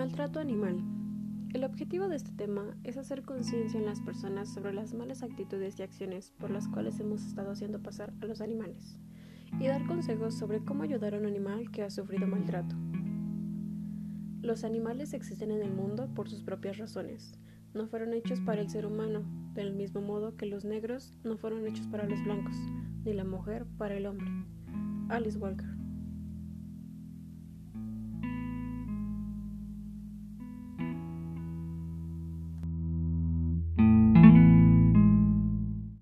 Maltrato animal. El objetivo de este tema es hacer conciencia en las personas sobre las malas actitudes y acciones por las cuales hemos estado haciendo pasar a los animales y dar consejos sobre cómo ayudar a un animal que ha sufrido maltrato. Los animales existen en el mundo por sus propias razones. No fueron hechos para el ser humano, del mismo modo que los negros no fueron hechos para los blancos, ni la mujer para el hombre. Alice Walker